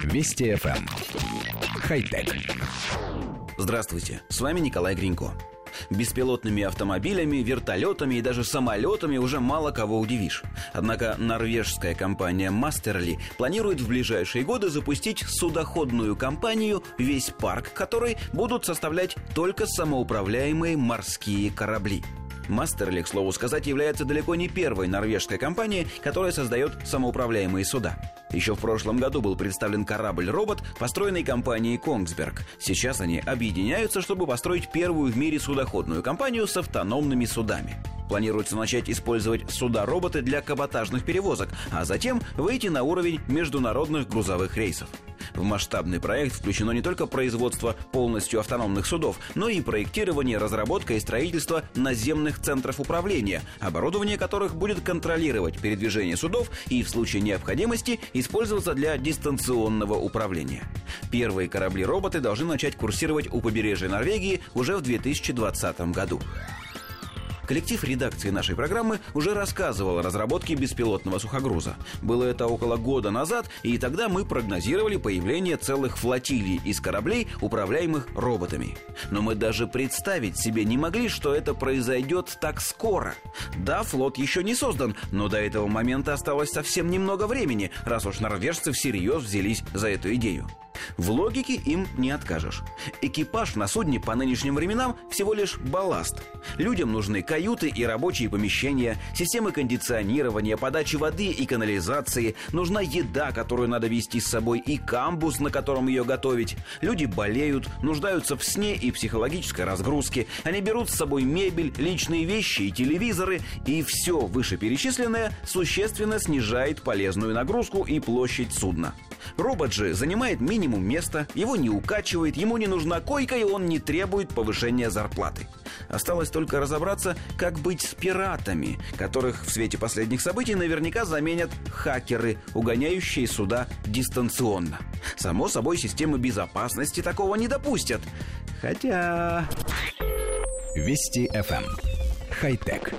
Вести FM. Эм. Хай-тек. Здравствуйте, с вами Николай Гринько. Беспилотными автомобилями, вертолетами и даже самолетами уже мало кого удивишь. Однако норвежская компания Мастерли планирует в ближайшие годы запустить судоходную компанию, весь парк которой будут составлять только самоуправляемые морские корабли. Мастерли, к слову сказать, является далеко не первой норвежской компанией, которая создает самоуправляемые суда. Еще в прошлом году был представлен корабль-робот, построенный компанией «Конгсберг». Сейчас они объединяются, чтобы построить первую в мире судоходную компанию с автономными судами. Планируется начать использовать суда-роботы для каботажных перевозок, а затем выйти на уровень международных грузовых рейсов. В масштабный проект включено не только производство полностью автономных судов, но и проектирование, разработка и строительство наземных центров управления, оборудование которых будет контролировать передвижение судов и в случае необходимости использоваться для дистанционного управления. Первые корабли-роботы должны начать курсировать у побережья Норвегии уже в 2020 году. Коллектив редакции нашей программы уже рассказывал о разработке беспилотного сухогруза. Было это около года назад, и тогда мы прогнозировали появление целых флотилий из кораблей, управляемых роботами. Но мы даже представить себе не могли, что это произойдет так скоро. Да, флот еще не создан, но до этого момента осталось совсем немного времени, раз уж норвежцы всерьез взялись за эту идею. В логике им не откажешь. Экипаж на судне по нынешним временам всего лишь балласт. Людям нужны каюты и рабочие помещения, системы кондиционирования, подачи воды и канализации, нужна еда, которую надо вести с собой, и камбус, на котором ее готовить. Люди болеют, нуждаются в сне и психологической разгрузке. Они берут с собой мебель, личные вещи и телевизоры, и все вышеперечисленное существенно снижает полезную нагрузку и площадь судна. Робот же занимает минимум места, его не укачивает, ему не нужна койка и он не требует повышения зарплаты. Осталось только разобраться, как быть с пиратами, которых в свете последних событий наверняка заменят хакеры, угоняющие суда дистанционно. Само собой, системы безопасности такого не допустят. Хотя... Вести FM. Эм. Хай-тек.